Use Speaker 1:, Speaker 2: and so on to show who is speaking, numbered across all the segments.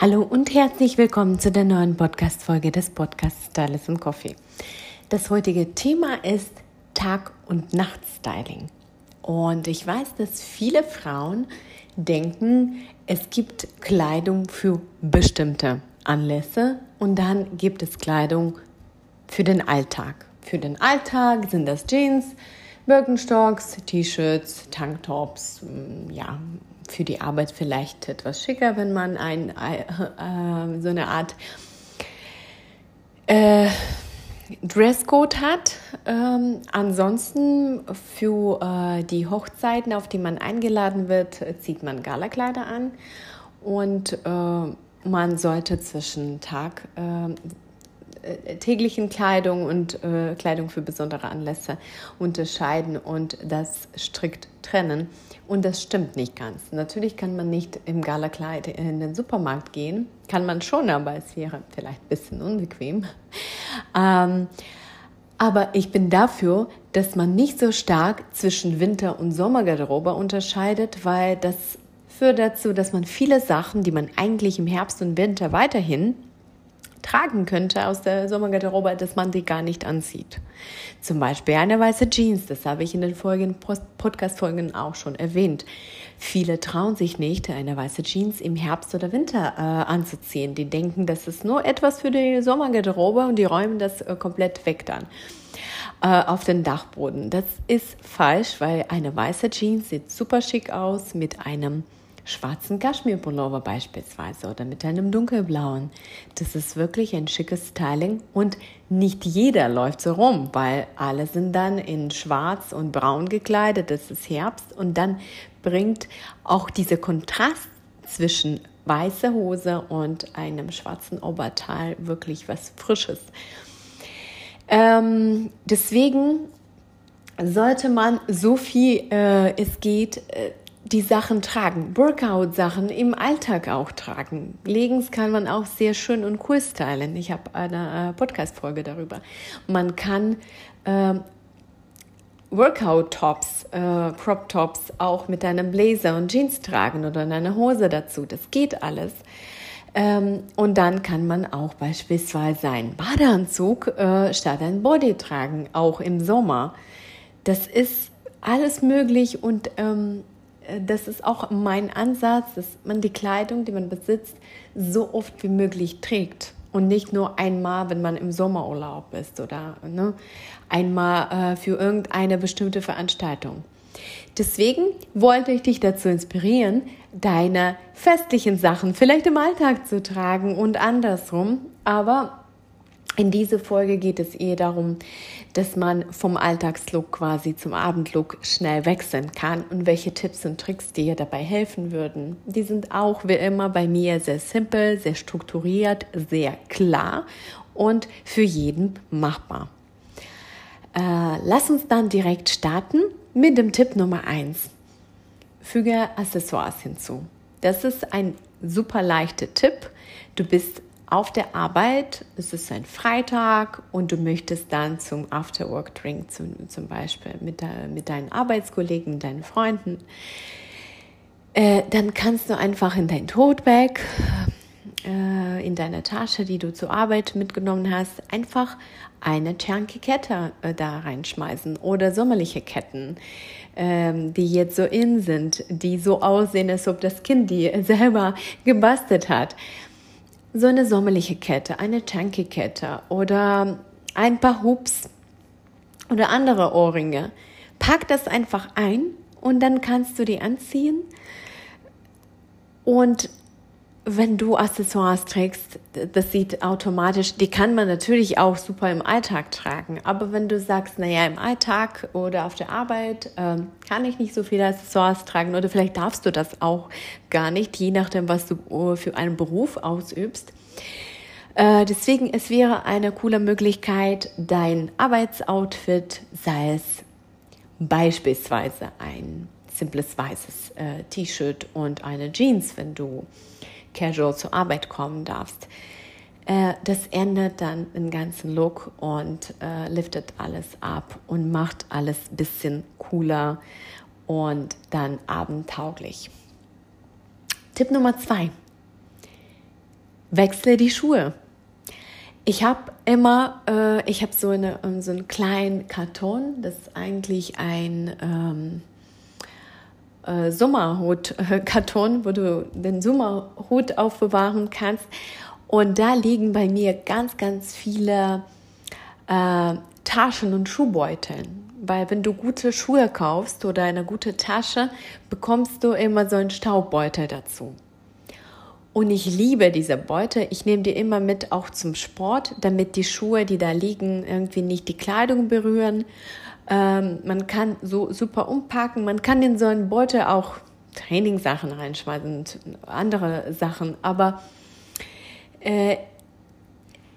Speaker 1: Hallo und herzlich willkommen zu der neuen Podcast-Folge des Podcasts Stylist and Coffee. Das heutige Thema ist Tag- und Nachtstyling. Und ich weiß, dass viele Frauen denken, es gibt Kleidung für bestimmte Anlässe und dann gibt es Kleidung für den Alltag. Für den Alltag sind das Jeans, Birkenstocks, T-Shirts, Tanktops, ja, für die Arbeit vielleicht etwas schicker, wenn man ein, äh, so eine Art äh, Dresscode hat. Ähm, ansonsten für äh, die Hochzeiten, auf die man eingeladen wird, zieht man Galakleider an und äh, man sollte zwischen Tag äh, täglichen Kleidung und äh, Kleidung für besondere Anlässe unterscheiden und das strikt trennen. Und das stimmt nicht ganz. Natürlich kann man nicht im Galakleid in den Supermarkt gehen. Kann man schon, aber es wäre vielleicht ein bisschen unbequem. Ähm, aber ich bin dafür, dass man nicht so stark zwischen Winter- und Sommergarderobe unterscheidet, weil das führt dazu, dass man viele Sachen, die man eigentlich im Herbst und Winter weiterhin tragen könnte aus der Sommergarderobe, dass man die gar nicht anzieht. Zum Beispiel eine weiße Jeans, das habe ich in den folgenden Podcast-Folgen auch schon erwähnt. Viele trauen sich nicht, eine weiße Jeans im Herbst oder Winter äh, anzuziehen. Die denken, das ist nur etwas für die Sommergarderobe und die räumen das äh, komplett weg dann äh, auf den Dachboden. Das ist falsch, weil eine weiße Jeans sieht super schick aus mit einem schwarzen Kaschmirpullover beispielsweise oder mit einem dunkelblauen. Das ist wirklich ein schickes Styling und nicht jeder läuft so rum, weil alle sind dann in schwarz und braun gekleidet. Es ist Herbst und dann bringt auch dieser Kontrast zwischen weißer Hose und einem schwarzen Oberteil wirklich was Frisches. Ähm, deswegen sollte man so viel äh, es geht äh, die Sachen tragen, Workout-Sachen im Alltag auch tragen. Leggings kann man auch sehr schön und cool stylen. Ich habe eine äh, Podcast-Folge darüber. Man kann äh, Workout-Tops, äh, Crop-Tops auch mit einem Blazer und Jeans tragen oder eine Hose dazu. Das geht alles. Ähm, und dann kann man auch beispielsweise einen Badeanzug äh, statt ein Body tragen, auch im Sommer. Das ist alles möglich und ähm, äh, das ist auch mein Ansatz, dass man die Kleidung, die man besitzt, so oft wie möglich trägt. Und nicht nur einmal, wenn man im Sommerurlaub ist oder ne, einmal äh, für irgendeine bestimmte Veranstaltung. Deswegen wollte ich dich dazu inspirieren, deine festlichen Sachen vielleicht im Alltag zu tragen und andersrum. Aber in dieser Folge geht es eher darum, dass man vom Alltagslook quasi zum Abendlook schnell wechseln kann und welche Tipps und Tricks dir dabei helfen würden. Die sind auch wie immer bei mir sehr simpel, sehr strukturiert, sehr klar und für jeden machbar. Äh, lass uns dann direkt starten mit dem Tipp Nummer 1. Füge Accessoires hinzu. Das ist ein super leichter Tipp. Du bist auf der Arbeit, es ist ein Freitag und du möchtest dann zum Afterwork-Drink zum, zum Beispiel mit, de, mit deinen Arbeitskollegen, deinen Freunden, äh, dann kannst du einfach in dein Tote-Bag, äh, in deine Tasche, die du zur Arbeit mitgenommen hast, einfach eine chunky Kette äh, da reinschmeißen oder sommerliche Ketten, ähm, die jetzt so in sind, die so aussehen, als ob das Kind die selber gebastelt hat so eine sommerliche Kette, eine chunky Kette oder ein paar Hoops oder andere Ohrringe. Pack das einfach ein und dann kannst du die anziehen und wenn du Accessoires trägst, das sieht automatisch, die kann man natürlich auch super im Alltag tragen. Aber wenn du sagst, naja, im Alltag oder auf der Arbeit äh, kann ich nicht so viele Accessoires tragen oder vielleicht darfst du das auch gar nicht, je nachdem, was du äh, für einen Beruf ausübst, Äh, deswegen, es wäre eine coole Möglichkeit, dein Arbeitsoutfit, sei es beispielsweise ein simples weißes äh, T-Shirt und eine Jeans, wenn du casual zur Arbeit kommen darfst. Äh, das ändert dann den ganzen Look und äh, liftet alles ab und macht alles ein bisschen cooler und dann abendtauglich. Tipp Nummer zwei. Wechsle die Schuhe. Ich habe immer, äh, ich habe so, eine, ähm, so einen kleinen Karton, das ist eigentlich ein ähm, äh, Sommerhut-Karton, wo du den Sommerhut aufbewahren kannst. Und da liegen bei mir ganz, ganz viele äh, Taschen und Schuhbeutel. Weil wenn du gute Schuhe kaufst oder eine gute Tasche, bekommst du immer so einen Staubbeutel dazu. Und ich liebe diese Beute. Ich nehme die immer mit auch zum Sport, damit die Schuhe, die da liegen, irgendwie nicht die Kleidung berühren. Ähm, man kann so super umpacken. Man kann in so einen Beutel auch Trainingssachen reinschmeißen und andere Sachen. Aber äh,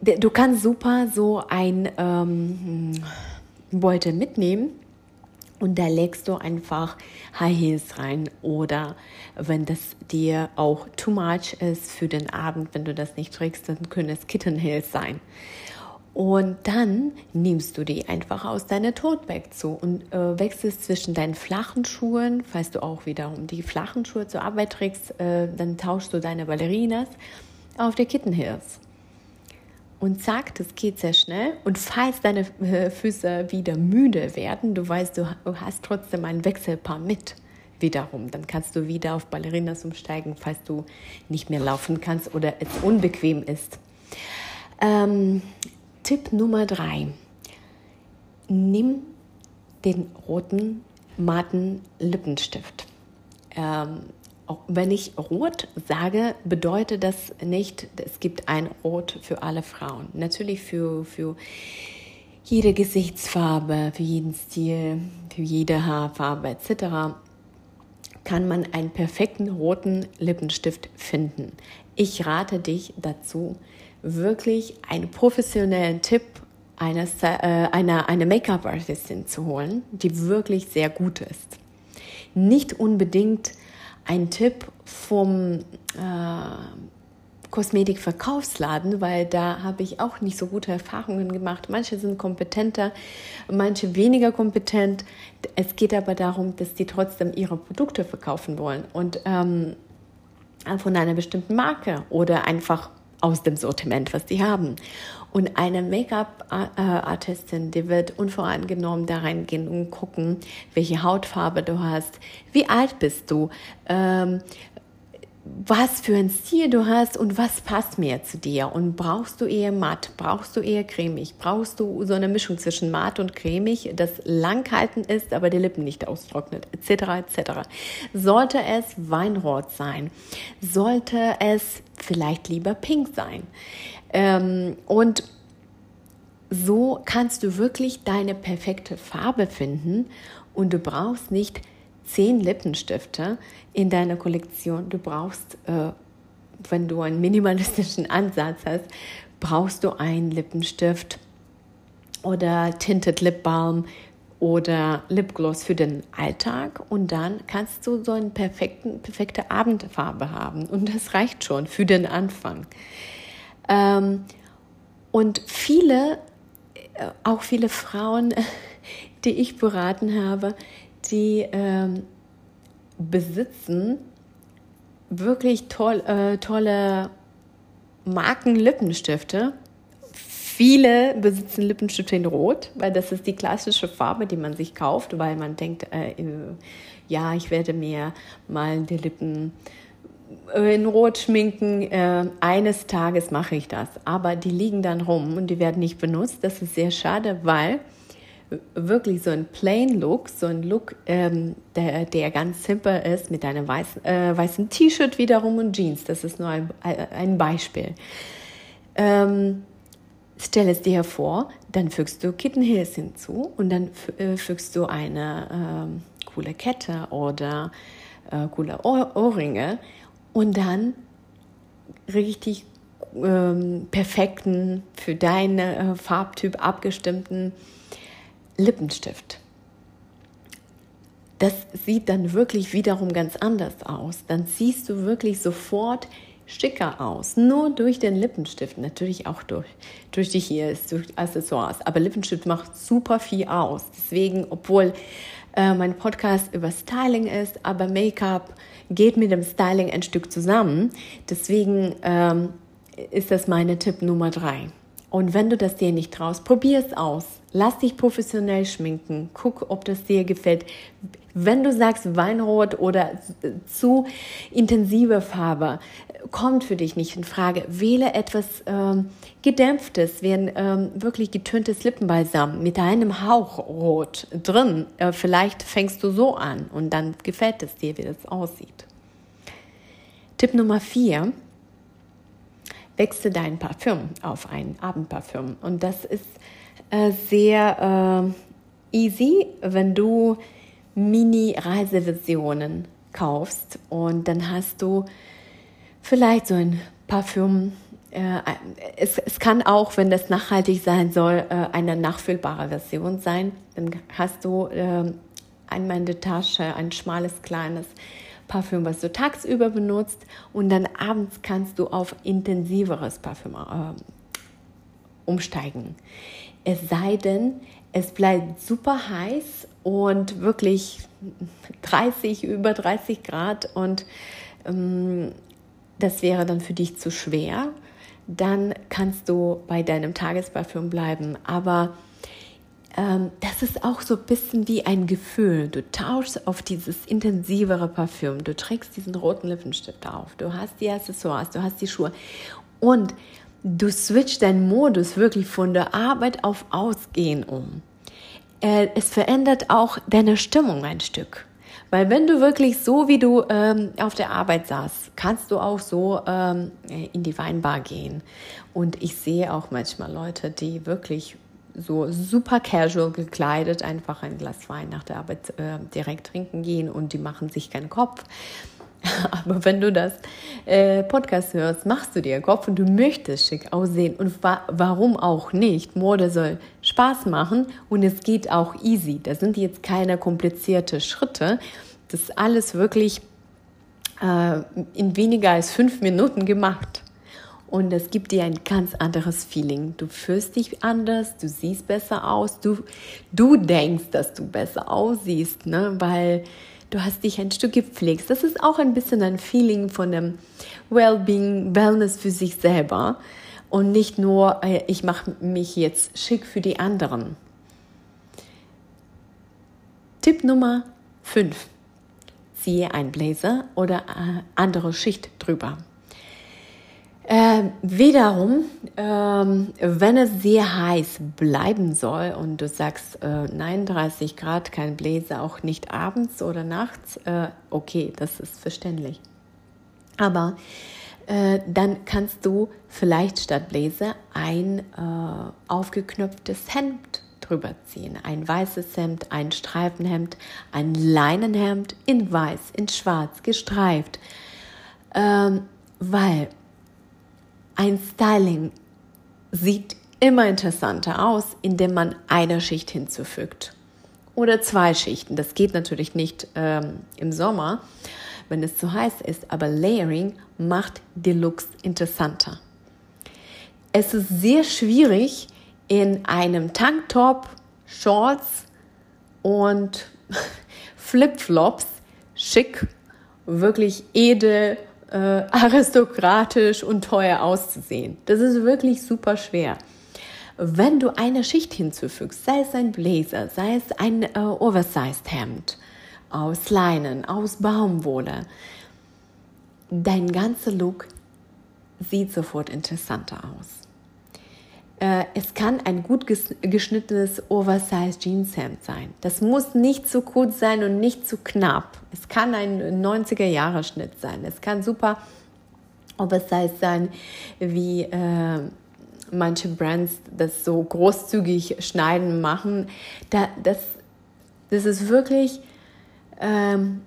Speaker 1: du kannst super so ein ähm, Beutel mitnehmen und da legst du einfach High Heels rein oder wenn das dir auch too much ist für den Abend, wenn du das nicht trägst, dann können es Kitten Heels sein. Und dann nimmst du die einfach aus deiner Totbag zu und äh, wechselst zwischen deinen flachen Schuhen, falls du auch wiederum die flachen Schuhe zur Arbeit trägst, äh, dann tauschst du deine Ballerinas auf die Kitten Heels und zack, das geht sehr schnell. Und falls deine äh, Füße wieder müde werden, du weißt, du hast trotzdem ein Wechselpaar mit wiederum. Dann kannst du wieder auf Ballerinas umsteigen, falls du nicht mehr laufen kannst oder es unbequem ist. Ähm, Tipp Nummer drei. Nimm den roten matten Lippenstift. Ähm, wenn ich rot sage, bedeutet das nicht, es gibt ein Rot für alle Frauen. Natürlich für, für jede Gesichtsfarbe, für jeden Stil, für jede Haarfarbe etc. kann man einen perfekten roten Lippenstift finden. Ich rate dich dazu, wirklich einen professionellen Tipp eines, äh, einer, einer Make-up-Artistin zu holen, die wirklich sehr gut ist. Nicht unbedingt ein Tipp vom äh, Kosmetikverkaufsladen, weil da habe ich auch nicht so gute Erfahrungen gemacht. Manche sind kompetenter, manche weniger kompetent. Es geht aber darum, dass die trotzdem ihre Produkte verkaufen wollen und ähm, von einer bestimmten Marke oder einfach aus dem Sortiment, was die haben. Und eine Make-up-Artistin, die wird unvoreingenommen da reingehen und gucken, welche Hautfarbe du hast, wie alt bist du, ähm, was für ein Stil du hast und was passt mehr zu dir. Und brauchst du eher matt, brauchst du eher cremig, brauchst du so eine Mischung zwischen matt und cremig, das langhaltend ist, aber die Lippen nicht austrocknet, etc. etc. Sollte es Weinrot sein, sollte es vielleicht lieber pink sein. Ähm, und so kannst du wirklich deine perfekte Farbe finden und du brauchst nicht zehn Lippenstifte in deiner Kollektion. Du brauchst, äh, wenn du einen minimalistischen Ansatz hast, brauchst du einen Lippenstift oder Tinted Lip Balm oder Lipgloss für den Alltag und dann kannst du so eine perfekte Abendfarbe haben und das reicht schon für den Anfang. Ähm, und viele, äh, auch viele Frauen, die ich beraten habe, die ähm, besitzen wirklich toll, äh, tolle Markenlippenstifte. Viele besitzen Lippenstifte in Rot, weil das ist die klassische Farbe, die man sich kauft, weil man denkt, äh, ja, ich werde mir mal die Lippen äh, in Rot schminken. Äh, eines Tages mache ich das. Aber die liegen dann rum und die werden nicht benutzt. Das ist sehr schade, weil wirklich so ein plain Look, so ein Look, ähm, der, der ganz simpel ist, mit einem weißen, äh, weißen T-Shirt wiederum und Jeans. Das ist nur ein, ein Beispiel. Ähm, stell es dir vor, dann fügst du Kitten Heels hinzu und dann äh, fügst du eine ähm, coole Kette oder äh, coole Ohr Ohrringe und dann richtig ähm, perfekten, für deinen äh, Farbtyp abgestimmten Lippenstift. Das sieht dann wirklich wiederum ganz anders aus. Dann siehst du wirklich sofort schicker aus. Nur durch den Lippenstift, natürlich auch durch, durch die hier durch Accessoires. Aber Lippenstift macht super viel aus. Deswegen, obwohl äh, mein Podcast über Styling ist, aber Make-up geht mit dem Styling ein Stück zusammen. Deswegen ähm, ist das meine Tipp Nummer drei. Und wenn du das dir nicht traust, probier es aus. Lass dich professionell schminken. Guck, ob das dir gefällt. Wenn du sagst Weinrot oder zu intensive Farbe, kommt für dich nicht in Frage. Wähle etwas ähm, gedämpftes, wie ähm, wirklich getöntes Lippenbalsam mit einem Hauch Rot drin. Äh, vielleicht fängst du so an und dann gefällt es dir, wie das aussieht. Tipp Nummer vier wechsle dein Parfüm auf ein Abendparfüm. Und das ist äh, sehr äh, easy, wenn du Mini-Reiseversionen kaufst und dann hast du vielleicht so ein Parfüm. Äh, es, es kann auch, wenn das nachhaltig sein soll, äh, eine nachfüllbare Version sein. Dann hast du äh, einmal in der Tasche ein schmales, kleines Parfüm, was du tagsüber benutzt und dann abends kannst du auf intensiveres Parfüm äh, umsteigen. Es sei denn, es bleibt super heiß und wirklich 30, über 30 Grad und ähm, das wäre dann für dich zu schwer. Dann kannst du bei deinem Tagesparfüm bleiben. Aber ähm, das ist auch so ein bisschen wie ein Gefühl. Du tauschst auf dieses intensivere Parfüm. Du trägst diesen roten Lippenstift auf. Du hast die Accessoires, du hast die Schuhe. Und du switcht deinen Modus wirklich von der Arbeit auf Ausgehen um. Äh, es verändert auch deine Stimmung ein Stück. Weil wenn du wirklich so, wie du ähm, auf der Arbeit saßt, kannst du auch so ähm, in die Weinbar gehen. Und ich sehe auch manchmal Leute, die wirklich so super casual gekleidet einfach ein Glas Wein nach der Arbeit äh, direkt trinken gehen und die machen sich keinen Kopf. Aber wenn du das äh, Podcast hörst, machst du dir Kopf und du möchtest schick aussehen. Und wa warum auch nicht? Mode soll Spaß machen und es geht auch easy. Das sind jetzt keine komplizierte Schritte. Das ist alles wirklich äh, in weniger als fünf Minuten gemacht. Und das gibt dir ein ganz anderes Feeling. Du fühlst dich anders, du siehst besser aus, du, du denkst, dass du besser aussiehst, ne? weil du hast dich ein Stück gepflegt. Das ist auch ein bisschen ein Feeling von dem Wellbeing, Wellness für sich selber und nicht nur, äh, ich mache mich jetzt schick für die anderen. Tipp Nummer 5. Ziehe ein Blazer oder äh, andere Schicht drüber. Äh, wiederum, ähm, wenn es sehr heiß bleiben soll und du sagst, äh, nein, 30 Grad, kein Bläser, auch nicht abends oder nachts, äh, okay, das ist verständlich. Aber äh, dann kannst du vielleicht statt Bläser ein äh, aufgeknöpftes Hemd drüber ziehen. Ein weißes Hemd, ein Streifenhemd, ein Leinenhemd in weiß, in schwarz, gestreift. Ähm, weil ein Styling sieht immer interessanter aus, indem man eine Schicht hinzufügt. Oder zwei Schichten. Das geht natürlich nicht ähm, im Sommer, wenn es zu heiß ist, aber Layering macht die Looks interessanter. Es ist sehr schwierig, in einem Tanktop, Shorts und Flipflops schick, wirklich edel äh, aristokratisch und teuer auszusehen. Das ist wirklich super schwer. Wenn du eine Schicht hinzufügst, sei es ein Blazer, sei es ein äh, Oversized Hemd aus Leinen, aus Baumwolle, dein ganzer Look sieht sofort interessanter aus. Äh, es kann ein gut geschnittenes Oversize Jeanshemd sein. Das muss nicht zu kurz sein und nicht zu knapp. Es kann ein 90er Jahre Schnitt sein. Es kann super Oversize sein, wie äh, manche Brands das so großzügig schneiden machen. Da, das, das ist wirklich ähm,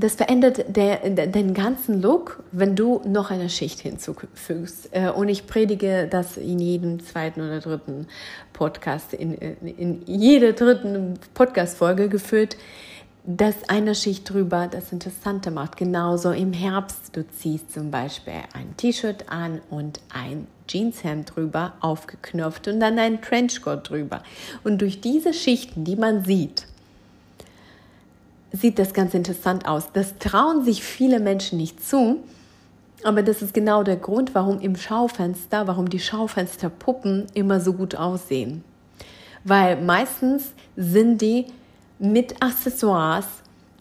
Speaker 1: das verändert der, der, den ganzen Look, wenn du noch eine Schicht hinzufügst. Äh, und ich predige das in jedem zweiten oder dritten Podcast, in, in jeder dritten Podcast-Folge geführt, dass eine Schicht drüber das Interessante macht. Genauso im Herbst, du ziehst zum Beispiel ein T-Shirt an und ein Jeanshemd drüber, aufgeknöpft und dann ein Trenchcoat drüber. Und durch diese Schichten, die man sieht, sieht das ganz interessant aus. Das trauen sich viele Menschen nicht zu, aber das ist genau der Grund, warum im Schaufenster, warum die Schaufensterpuppen immer so gut aussehen. Weil meistens sind die mit Accessoires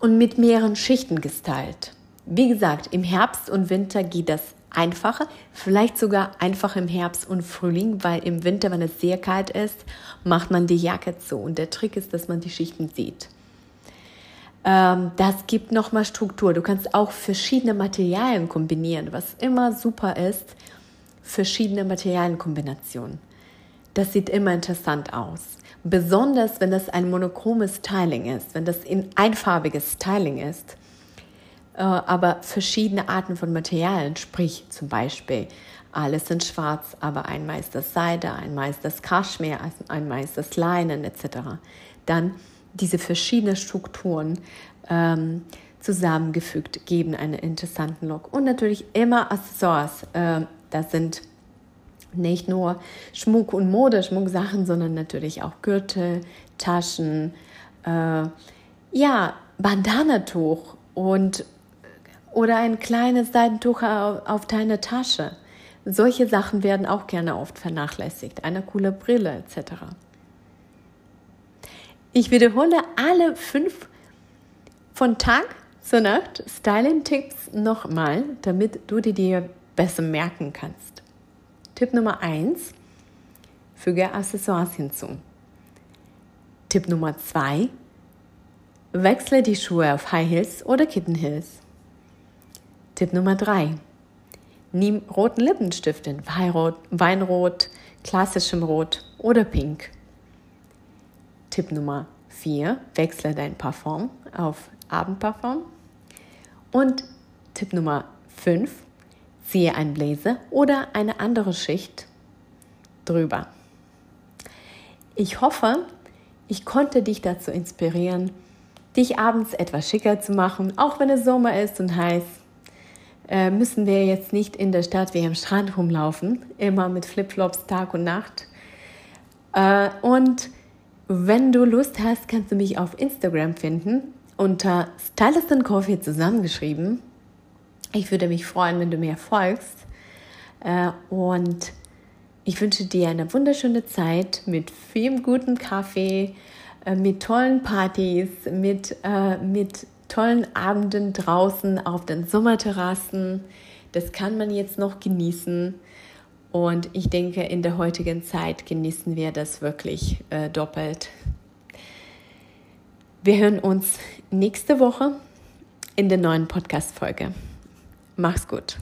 Speaker 1: und mit mehreren Schichten gestylt. Wie gesagt, im Herbst und Winter geht das einfacher, vielleicht sogar einfach im Herbst und Frühling, weil im Winter, wenn es sehr kalt ist, macht man die Jacke zu. Und der Trick ist, dass man die Schichten sieht. Ähm, das gibt nochmal Struktur. Du kannst auch verschiedene Materialien kombinieren, was immer super ist, verschiedene Materialienkombinationen. Das sieht immer interessant aus. Besonders wenn das ein monochromes Styling ist, wenn das ein einfarbiges Styling ist, äh, aber verschiedene Arten von Materialien, sprich zum Beispiel alles in Schwarz, aber einmal ist das Seide, einmal ist das Kaschmir, einmal ist das Leinen etc. Dann diese verschiedenen Strukturen ähm, zusammengefügt geben einen interessanten Look. Und natürlich immer Accessoires. Äh, das sind nicht nur Schmuck und Modeschmucksachen, sondern natürlich auch Gürtel, Taschen, äh, ja, Bandanatuch und oder ein kleines Seidentuch auf, auf deine Tasche. Solche Sachen werden auch gerne oft vernachlässigt. Eine coole Brille etc. Ich wiederhole alle fünf von Tag zur Nacht Styling-Tipps nochmal, damit du die dir besser merken kannst. Tipp Nummer eins: Füge Accessoires hinzu. Tipp Nummer zwei: Wechsle die Schuhe auf High Heels oder Kitten Heels. Tipp Nummer drei: Nimm roten Lippenstift in Weinrot, klassischem Rot oder Pink. Tipp Nummer 4, wechsle dein Parfum auf Abendparfum. Und Tipp Nummer 5, ziehe ein Bläser oder eine andere Schicht drüber. Ich hoffe, ich konnte dich dazu inspirieren, dich abends etwas schicker zu machen, auch wenn es Sommer ist und heiß. Äh, müssen wir jetzt nicht in der Stadt wie am Strand rumlaufen, immer mit Flipflops Tag und Nacht. Äh, und wenn du Lust hast, kannst du mich auf Instagram finden unter Stylist Coffee zusammengeschrieben. Ich würde mich freuen, wenn du mir folgst. Äh, und ich wünsche dir eine wunderschöne Zeit mit viel guten Kaffee, äh, mit tollen Partys, mit, äh, mit tollen Abenden draußen auf den Sommerterrassen. Das kann man jetzt noch genießen. Und ich denke, in der heutigen Zeit genießen wir das wirklich äh, doppelt. Wir hören uns nächste Woche in der neuen Podcast-Folge. Mach's gut.